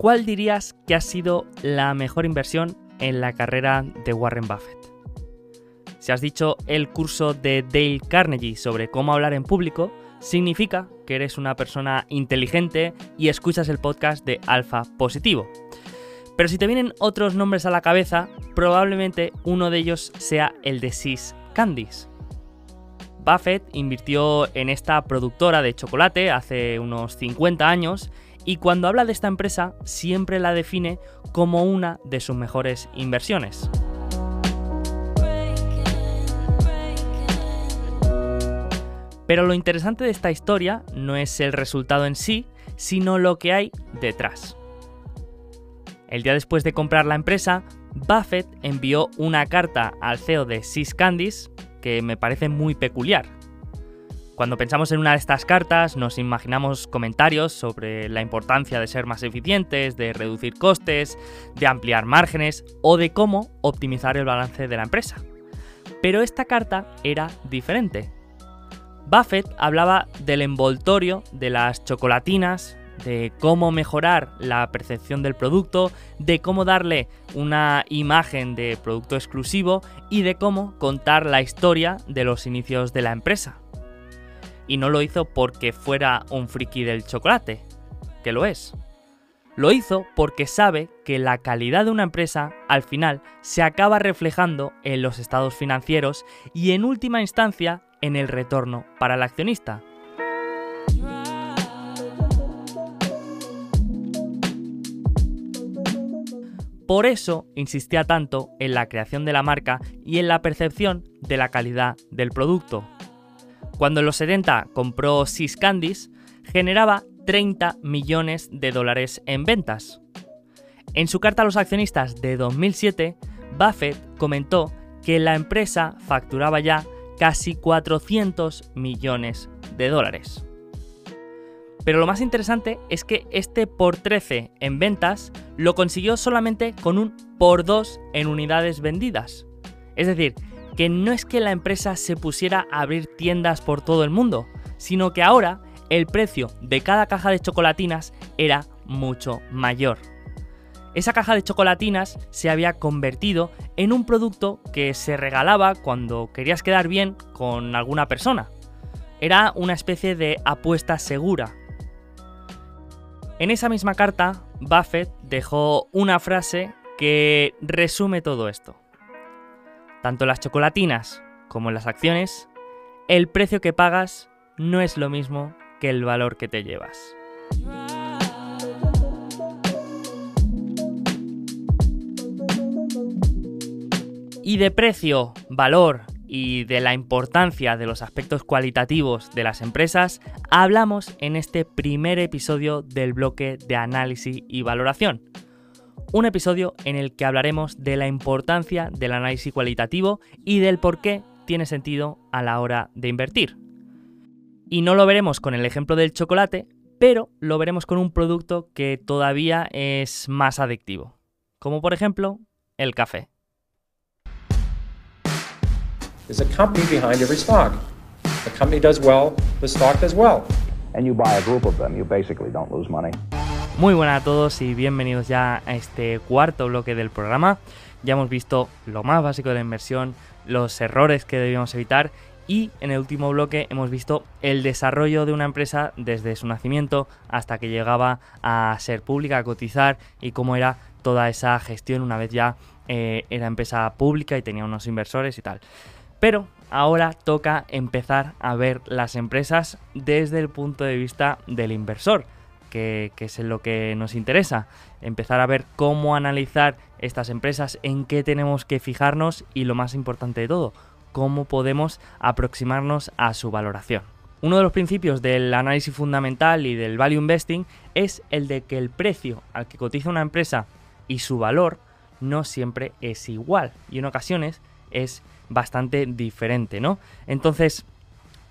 ¿cuál dirías que ha sido la mejor inversión en la carrera de Warren Buffett? Si has dicho el curso de Dale Carnegie sobre cómo hablar en público, significa que eres una persona inteligente y escuchas el podcast de Alfa Positivo. Pero si te vienen otros nombres a la cabeza, probablemente uno de ellos sea el de Sis Candies. Buffett invirtió en esta productora de chocolate hace unos 50 años y cuando habla de esta empresa siempre la define como una de sus mejores inversiones. Pero lo interesante de esta historia no es el resultado en sí, sino lo que hay detrás. El día después de comprar la empresa, Buffett envió una carta al CEO de Sis Candies que me parece muy peculiar. Cuando pensamos en una de estas cartas nos imaginamos comentarios sobre la importancia de ser más eficientes, de reducir costes, de ampliar márgenes o de cómo optimizar el balance de la empresa. Pero esta carta era diferente. Buffett hablaba del envoltorio de las chocolatinas, de cómo mejorar la percepción del producto, de cómo darle una imagen de producto exclusivo y de cómo contar la historia de los inicios de la empresa. Y no lo hizo porque fuera un friki del chocolate, que lo es. Lo hizo porque sabe que la calidad de una empresa al final se acaba reflejando en los estados financieros y en última instancia en el retorno para el accionista. Por eso insistía tanto en la creación de la marca y en la percepción de la calidad del producto. Cuando en los 70 compró Sis Candies, generaba 30 millones de dólares en ventas. En su carta a los accionistas de 2007, Buffett comentó que la empresa facturaba ya casi 400 millones de dólares. Pero lo más interesante es que este por 13 en ventas lo consiguió solamente con un por 2 en unidades vendidas. Es decir, que no es que la empresa se pusiera a abrir tiendas por todo el mundo, sino que ahora el precio de cada caja de chocolatinas era mucho mayor esa caja de chocolatinas se había convertido en un producto que se regalaba cuando querías quedar bien con alguna persona. Era una especie de apuesta segura. En esa misma carta, Buffett dejó una frase que resume todo esto. Tanto las chocolatinas como las acciones, el precio que pagas no es lo mismo que el valor que te llevas. Y de precio, valor y de la importancia de los aspectos cualitativos de las empresas, hablamos en este primer episodio del bloque de análisis y valoración. Un episodio en el que hablaremos de la importancia del análisis cualitativo y del por qué tiene sentido a la hora de invertir. Y no lo veremos con el ejemplo del chocolate, pero lo veremos con un producto que todavía es más adictivo, como por ejemplo el café. There's a company behind every stock. The company does well, the stock does well. And you buy a group of them, you basically don't lose money. Muy buenas a todos y bienvenidos ya a este cuarto bloque del programa. Ya hemos visto lo más básico de la inversión, los errores que debíamos evitar y en el último bloque hemos visto el desarrollo de una empresa desde su nacimiento hasta que llegaba a ser pública, a cotizar y cómo era toda esa gestión una vez ya eh, era empresa pública y tenía unos inversores y tal. Pero ahora toca empezar a ver las empresas desde el punto de vista del inversor, que, es lo que nos interesa. Empezar a ver cómo analizar estas empresas, en qué tenemos que fijarnos y lo más importante de todo, cómo podemos aproximarnos a su valoración. Uno de los principios del análisis fundamental y del value investing es el de que el precio al que cotiza una empresa y su valor no siempre es igual y en ocasiones es bastante diferente, ¿no? Entonces,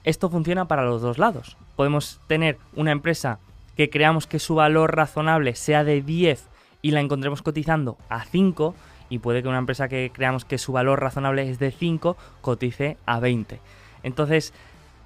esto funciona para los dos lados. Podemos tener una empresa que creamos que su valor razonable sea de 10 y la encontremos cotizando a 5 y puede que una empresa que creamos que su valor razonable es de 5 cotice a 20. Entonces,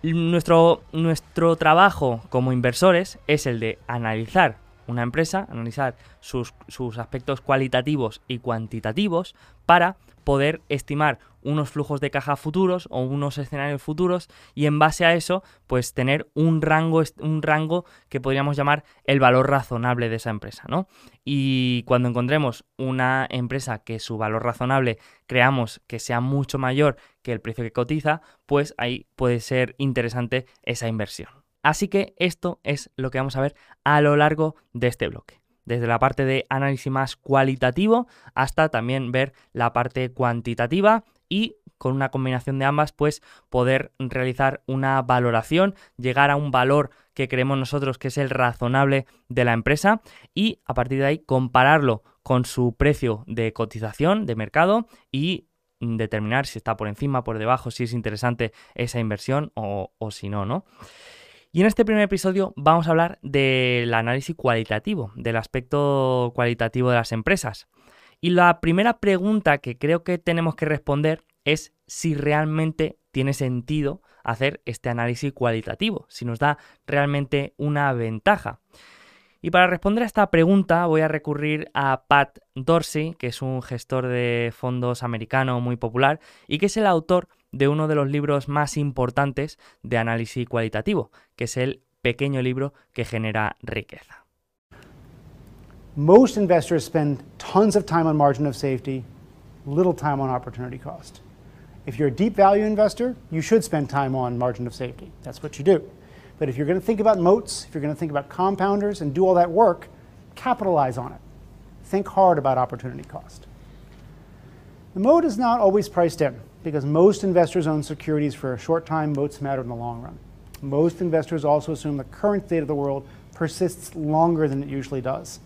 nuestro, nuestro trabajo como inversores es el de analizar una empresa, analizar sus, sus aspectos cualitativos y cuantitativos para poder estimar unos flujos de caja futuros o unos escenarios futuros y en base a eso pues tener un rango, un rango que podríamos llamar el valor razonable de esa empresa, ¿no? Y cuando encontremos una empresa que su valor razonable creamos que sea mucho mayor que el precio que cotiza, pues ahí puede ser interesante esa inversión. Así que esto es lo que vamos a ver a lo largo de este bloque desde la parte de análisis más cualitativo hasta también ver la parte cuantitativa y con una combinación de ambas pues poder realizar una valoración, llegar a un valor que creemos nosotros que es el razonable de la empresa y a partir de ahí compararlo con su precio de cotización de mercado y determinar si está por encima, por debajo, si es interesante esa inversión o, o si no, ¿no? Y en este primer episodio vamos a hablar del análisis cualitativo, del aspecto cualitativo de las empresas. Y la primera pregunta que creo que tenemos que responder es si realmente tiene sentido hacer este análisis cualitativo, si nos da realmente una ventaja. Y para responder a esta pregunta voy a recurrir a Pat Dorsey, que es un gestor de fondos americano muy popular y que es el autor de uno de los libros más importantes de análisis cualitativo, que es el pequeño libro que genera riqueza. Most investors spend tons of time on margin of safety, little time on opportunity cost. If you're a deep value investor, you should spend time on margin of safety. That's what you do. But if you're going to think about moats, if you're going to think about compounders and do all that work, capitalize on it. Think hard about opportunity cost. The moat is not always priced in because most investors own securities for a short time, moats matter in the long run. Most investors also assume the current state of the world persists longer than it usually does.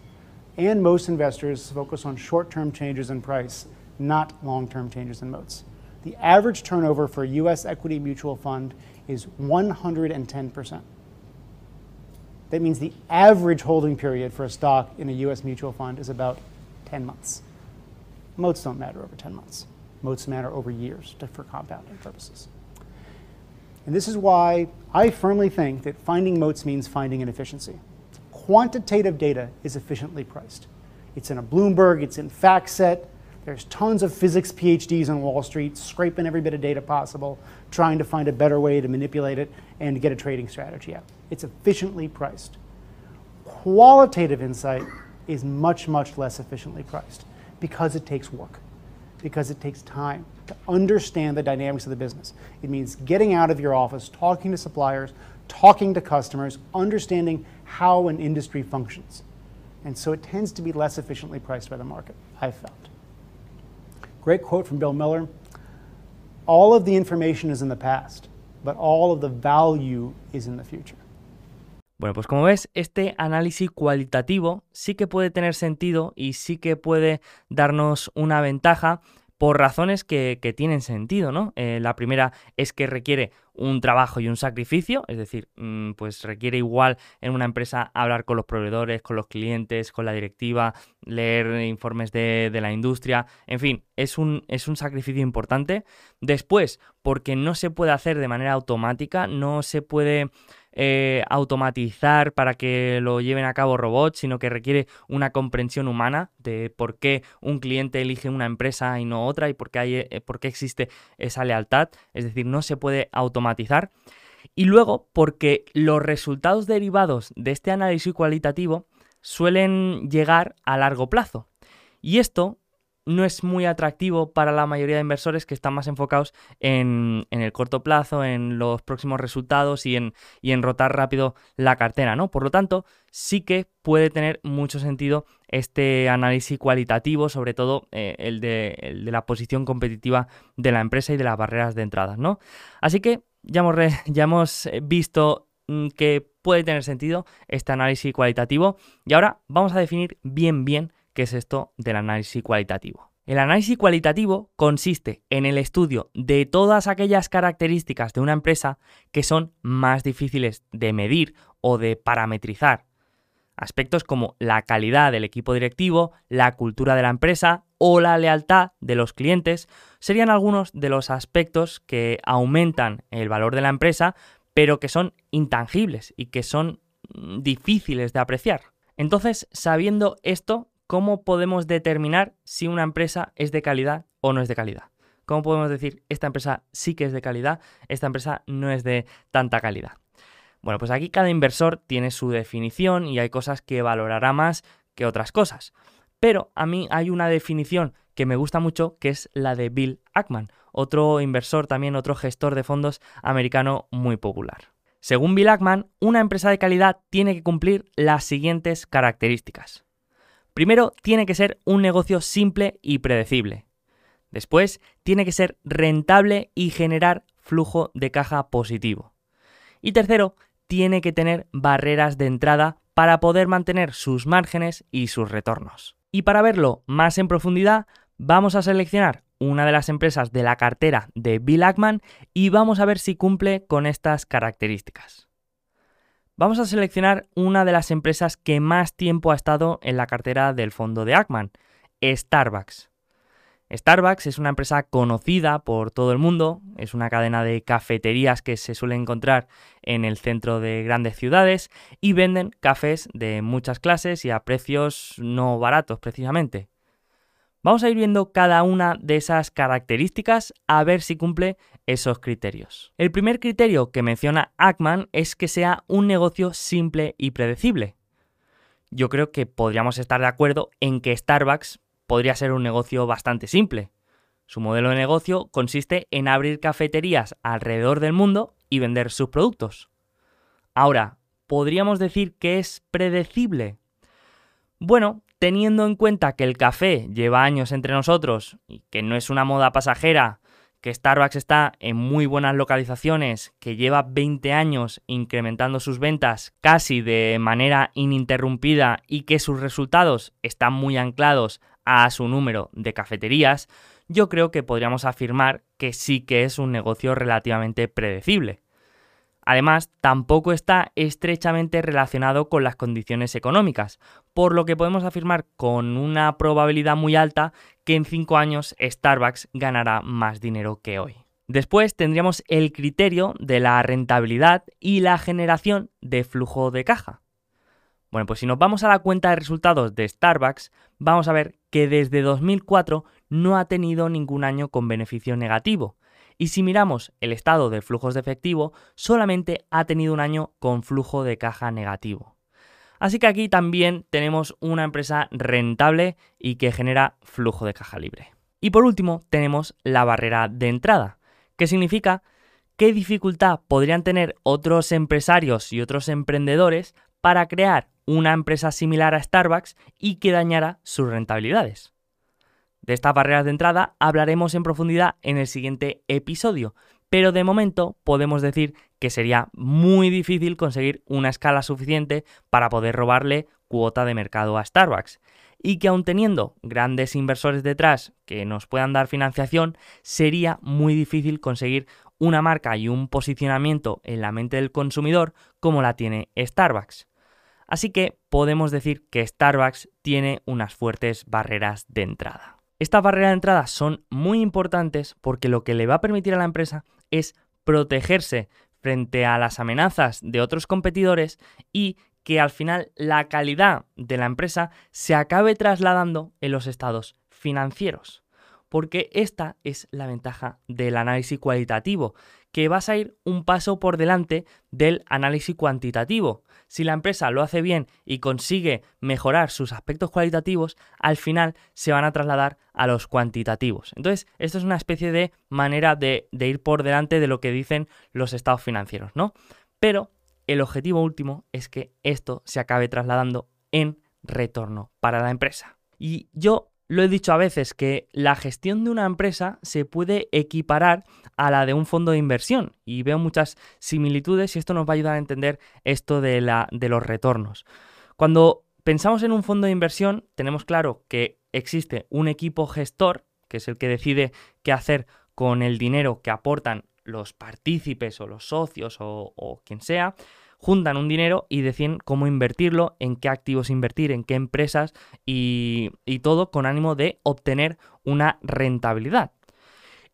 And most investors focus on short term changes in price, not long term changes in moats. The average turnover for a US equity mutual fund is 110%. That means the average holding period for a stock in a US mutual fund is about 10 months. Moats don't matter over 10 months. Moats matter over years to, for compounding purposes. And this is why I firmly think that finding moats means finding an efficiency. Quantitative data is efficiently priced. It's in a Bloomberg, it's in FactSet. There's tons of physics PhDs on Wall Street scraping every bit of data possible, trying to find a better way to manipulate it and get a trading strategy out. It's efficiently priced. Qualitative insight is much, much less efficiently priced because it takes work because it takes time to understand the dynamics of the business. It means getting out of your office, talking to suppliers, talking to customers, understanding how an industry functions. And so it tends to be less efficiently priced by the market, I've found. Great quote from Bill Miller All of the information is in the past, but all of the value is in the future. Bueno, pues como ves, este análisis cualitativo sí que puede tener sentido y sí que puede darnos una ventaja por razones que, tienen sentido, ¿no? Eh, la primera es que requiere un trabajo y un sacrificio, es decir, mm, pues requiere igual en una empresa hablar con los proveedores, con los clientes, con la directiva, leer informes de, de la industria, en fin, es un, es un sacrificio importante. Después, porque no se puede hacer de manera automática, no se puede eh, automatizar para que lo lleven a cabo robots, sino que requiere una comprensión humana de por qué un cliente elige una empresa y no otra y por qué, hay, eh, por qué existe esa lealtad. Es decir, no se puede automatizar. Y luego, porque los resultados derivados de este análisis cualitativo suelen llegar a largo plazo. Y esto no es muy atractivo para la mayoría de inversores que están más enfocados en, el corto plazo, en los próximos resultados y en, en, rotar rápido la cartera, ¿no? Por lo tanto, sí que puede tener mucho sentido este análisis cualitativo, sobre todo eh, el, de, el, de, la posición competitiva de la empresa y de las barreras de entrada, ¿no? Así que ya hemos, ya hemos eh, visto mm, que puede tener sentido este análisis cualitativo y ahora vamos a definir bien bien ¿Qué es esto del análisis cualitativo? El análisis cualitativo consiste en el estudio de todas aquellas características de una empresa que son más difíciles de medir o de parametrizar. Aspectos como la calidad del equipo directivo, la cultura de la empresa o la lealtad de los clientes serían algunos de los aspectos que aumentan el valor de la empresa, pero que son intangibles y que son mm, difíciles de apreciar. Entonces, sabiendo esto, ¿cómo podemos determinar si una empresa es de calidad o no es de calidad? ¿Cómo podemos decir esta empresa sí que es de calidad, esta empresa no es de tanta calidad? Bueno, pues aquí cada inversor tiene su definición y hay cosas que valorará más que otras cosas. Pero a mí hay una definición que me gusta mucho, que es la de Bill Ackman, otro inversor también, otro gestor de fondos americano muy popular. Según Bill Ackman, una empresa de calidad tiene que cumplir las siguientes características. Primero, tiene que ser un negocio simple y predecible. Después, tiene que ser rentable y generar flujo de caja positivo. Y tercero, tiene que tener barreras de entrada para poder mantener sus márgenes y sus retornos. Y para verlo más en profundidad, vamos a seleccionar una de las empresas de la cartera de Bill Ackman y vamos a ver si cumple con estas características. Vamos a seleccionar una de las empresas que más tiempo ha estado en la cartera del fondo de Ackman, Starbucks. Starbucks es una empresa conocida por todo el mundo, es una cadena de cafeterías que se suele encontrar en el centro de grandes ciudades y venden cafés de muchas clases y a precios no baratos precisamente. Vamos a ir viendo cada una de esas características a ver si cumple esos criterios. El primer criterio que menciona Ackman es que sea un negocio simple y predecible. Yo creo que podríamos estar de acuerdo en que Starbucks podría ser un negocio bastante simple. Su modelo de negocio consiste en abrir cafeterías alrededor del mundo y vender sus productos. Ahora, ¿podríamos decir que es predecible? Bueno, teniendo en cuenta que el café lleva años entre nosotros y que no es una moda pasajera, que Starbucks está en muy buenas localizaciones, que lleva 20 años incrementando sus ventas casi de manera ininterrumpida y que sus resultados están muy anclados a su número de cafeterías, yo creo que podríamos afirmar que sí que es un negocio relativamente predecible. Además, tampoco está estrechamente relacionado con las condiciones económicas, por lo que podemos afirmar con una probabilidad muy alta que en 5 años Starbucks ganará más dinero que hoy. Después tendríamos el criterio de la rentabilidad y la generación de flujo de caja. Bueno, pues si nos vamos a la cuenta de resultados de Starbucks, vamos a ver que desde 2004 no ha tenido ningún año con beneficio negativo, y si miramos el estado de flujos de efectivo, solamente ha tenido un año con flujo de caja negativo. Así que aquí también tenemos una empresa rentable y que genera flujo de caja libre. Y por último, tenemos la barrera de entrada, que significa qué dificultad podrían tener otros empresarios y otros emprendedores para crear una empresa similar a Starbucks y que dañara sus rentabilidades. De estas barreras de entrada hablaremos en profundidad en el siguiente episodio, pero de momento podemos decir que sería muy difícil conseguir una escala suficiente para poder robarle cuota de mercado a Starbucks y que aun teniendo grandes inversores detrás que nos puedan dar financiación, sería muy difícil conseguir una marca y un posicionamiento en la mente del consumidor como la tiene Starbucks. Así que podemos decir que Starbucks tiene unas fuertes barreras de entrada. Estas barreras de entrada son muy importantes porque lo que le va a permitir a la empresa es protegerse frente a las amenazas de otros competidores y que al final la calidad de la empresa se acabe trasladando en los estados financieros. Porque esta es la ventaja del análisis cualitativo, que vas a ir un paso por delante del análisis cuantitativo. Si la empresa lo hace bien y consigue mejorar sus aspectos cualitativos, al final se van a trasladar a los cuantitativos. Entonces, esto es una especie de manera de, ir por delante de lo que dicen los estados financieros, ¿no? Pero el objetivo último es que esto se acabe trasladando en retorno para la empresa. Y yo lo he dicho a veces que la gestión de una empresa se puede equiparar a la de un fondo de inversión y veo muchas similitudes y esto nos va a ayudar a entender esto de, la, de los retornos. Cuando pensamos en un fondo de inversión tenemos claro que existe un equipo gestor, que es el que decide qué hacer con el dinero que aportan los partícipes o los socios o, o quien sea, juntan un dinero y deciden cómo invertirlo, en qué activos invertir, en qué empresas y, todo con ánimo de obtener una rentabilidad.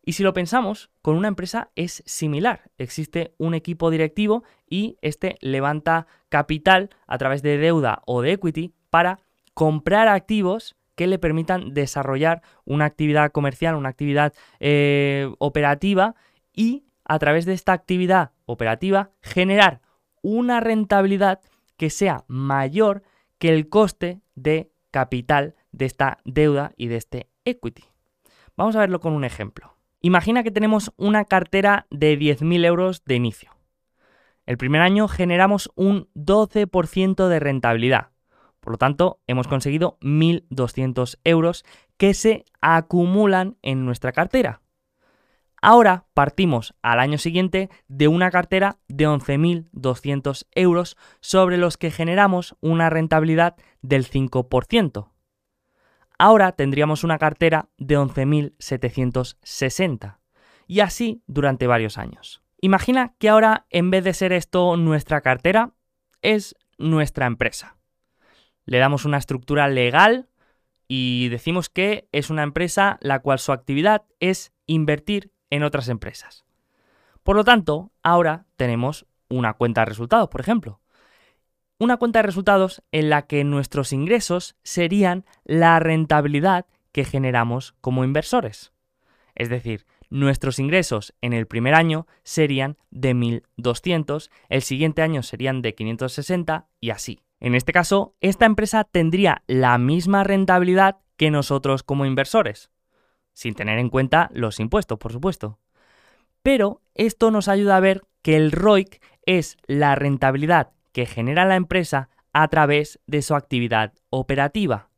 Y si lo pensamos, con una empresa es similar. Existe un equipo directivo y este levanta capital a través de deuda o de equity para comprar activos que le permitan desarrollar una actividad comercial, una actividad eh, operativa y a través de esta actividad operativa generar una rentabilidad que sea mayor que el coste de capital de esta deuda y de este equity. Vamos a verlo con un ejemplo. Imagina que tenemos una cartera de 10.000 euros de inicio. El primer año generamos un 12% de rentabilidad. Por lo tanto, hemos conseguido 1.200 euros que se acumulan en nuestra cartera. Ahora partimos al año siguiente de una cartera de 11.200 euros sobre los que generamos una rentabilidad del 5%. Ahora tendríamos una cartera de 11.760 y así durante varios años. Imagina que ahora en vez de ser esto nuestra cartera, es nuestra empresa. Le damos una estructura legal y decimos que es una empresa la cual su actividad es invertir en otras empresas. Por lo tanto, ahora tenemos una cuenta de resultados, por ejemplo. Una cuenta de resultados en la que nuestros ingresos serían la rentabilidad que generamos como inversores. Es decir, nuestros ingresos en el primer año serían de 1.200, el siguiente año serían de 560 y así. En este caso, esta empresa tendría la misma rentabilidad que nosotros como inversores sin tener en cuenta los impuestos, por supuesto. Pero esto nos ayuda a ver que el ROIC es la rentabilidad que genera la empresa a través de su actividad operativa.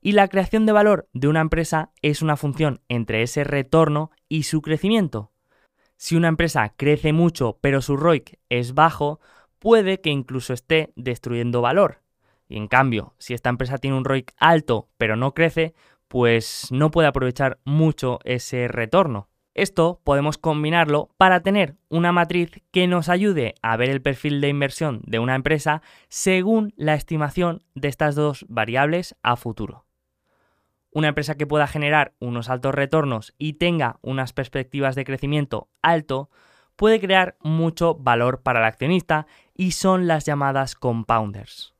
Y la creación de valor de una empresa es una función entre ese retorno y su crecimiento. Si una empresa crece mucho pero su ROIC es bajo, puede que incluso esté destruyendo valor. Y en cambio, si esta empresa tiene un ROIC alto pero no crece, pues no puede aprovechar mucho ese retorno. Esto podemos combinarlo para tener una matriz que nos ayude a ver el perfil de inversión de una empresa según la estimación de estas dos variables a futuro. Una empresa que pueda generar unos altos retornos y tenga unas perspectivas de crecimiento alto puede crear mucho valor para el accionista y son las llamadas compounders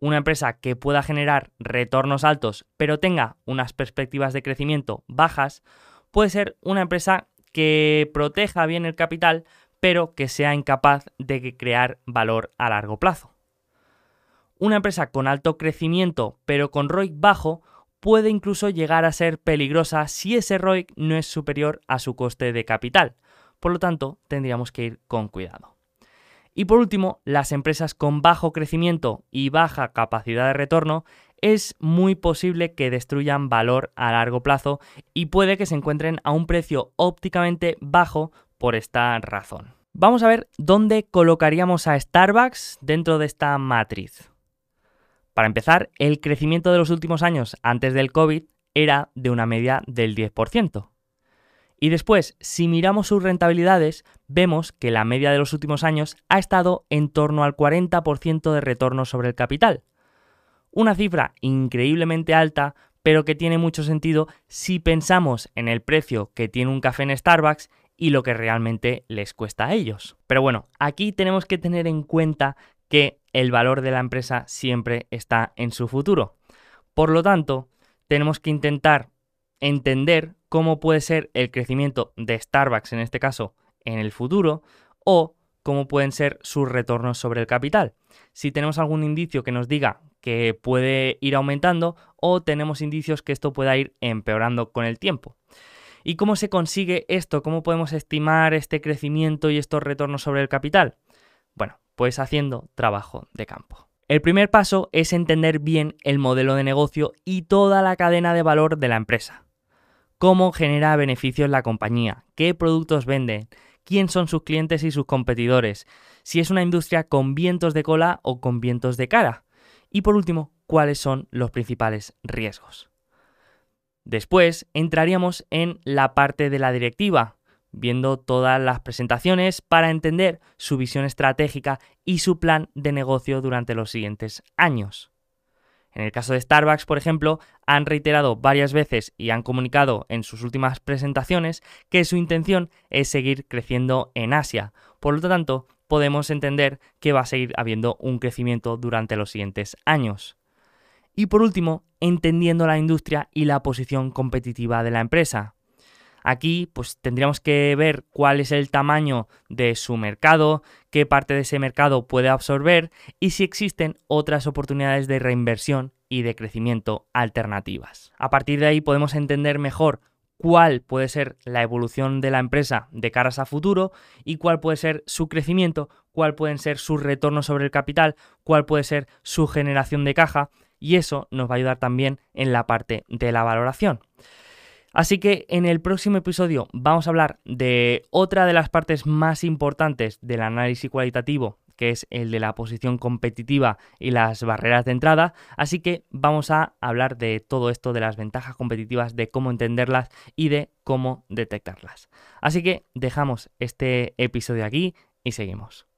una empresa que pueda generar retornos altos pero tenga unas perspectivas de crecimiento bajas, puede ser una empresa que proteja bien el capital pero que sea incapaz de crear valor a largo plazo. Una empresa con alto crecimiento pero con ROIC bajo puede incluso llegar a ser peligrosa si ese ROIC no es superior a su coste de capital. Por lo tanto, tendríamos que ir con cuidado. Y por último, las empresas con bajo crecimiento y baja capacidad de retorno es muy posible que destruyan valor a largo plazo y puede que se encuentren a un precio ópticamente bajo por esta razón. Vamos a ver dónde colocaríamos a Starbucks dentro de esta matriz. Para empezar, el crecimiento de los últimos años antes del COVID era de una media del 10%. Y después, si miramos sus rentabilidades, vemos que la media de los últimos años ha estado en torno al 40% de retorno sobre el capital. Una cifra increíblemente alta, pero que tiene mucho sentido si pensamos en el precio que tiene un café en Starbucks y lo que realmente les cuesta a ellos. Pero bueno, aquí tenemos que tener en cuenta que el valor de la empresa siempre está en su futuro. Por lo tanto, tenemos que intentar entender cómo puede ser el crecimiento de Starbucks en este caso en el futuro o cómo pueden ser sus retornos sobre el capital. Si tenemos algún indicio que nos diga que puede ir aumentando o tenemos indicios que esto pueda ir empeorando con el tiempo. ¿Y cómo se consigue esto? ¿Cómo podemos estimar este crecimiento y estos retornos sobre el capital? Bueno, pues haciendo trabajo de campo. El primer paso es entender bien el modelo de negocio y toda la cadena de valor de la empresa cómo genera beneficios la compañía, qué productos vende, quién son sus clientes y sus competidores, si es una industria con vientos de cola o con vientos de cara. Y por último, cuáles son los principales riesgos. Después entraríamos en la parte de la directiva, viendo todas las presentaciones para entender su visión estratégica y su plan de negocio durante los siguientes años. En el caso de Starbucks, por ejemplo, han reiterado varias veces y han comunicado en sus últimas presentaciones que su intención es seguir creciendo en Asia. Por lo tanto, podemos entender que va a seguir habiendo un crecimiento durante los siguientes años. Y por último, entendiendo la industria y la posición competitiva de la empresa. Aquí pues tendríamos que ver cuál es el tamaño de su mercado, qué parte de ese mercado puede absorber y si existen otras oportunidades de reinversión y de crecimiento alternativas. A partir de ahí podemos entender mejor cuál puede ser la evolución de la empresa de caras a futuro y cuál puede ser su crecimiento, cuál pueden ser sus retornos sobre el capital, cuál puede ser su generación de caja y eso nos va a ayudar también en la parte de la valoración. Así que en el próximo episodio vamos a hablar de otra de las partes más importantes del análisis cualitativo, que es el de la posición competitiva y las barreras de entrada. Así que vamos a hablar de todo esto, de las ventajas competitivas, de cómo entenderlas y de cómo detectarlas. Así que dejamos este episodio aquí y seguimos.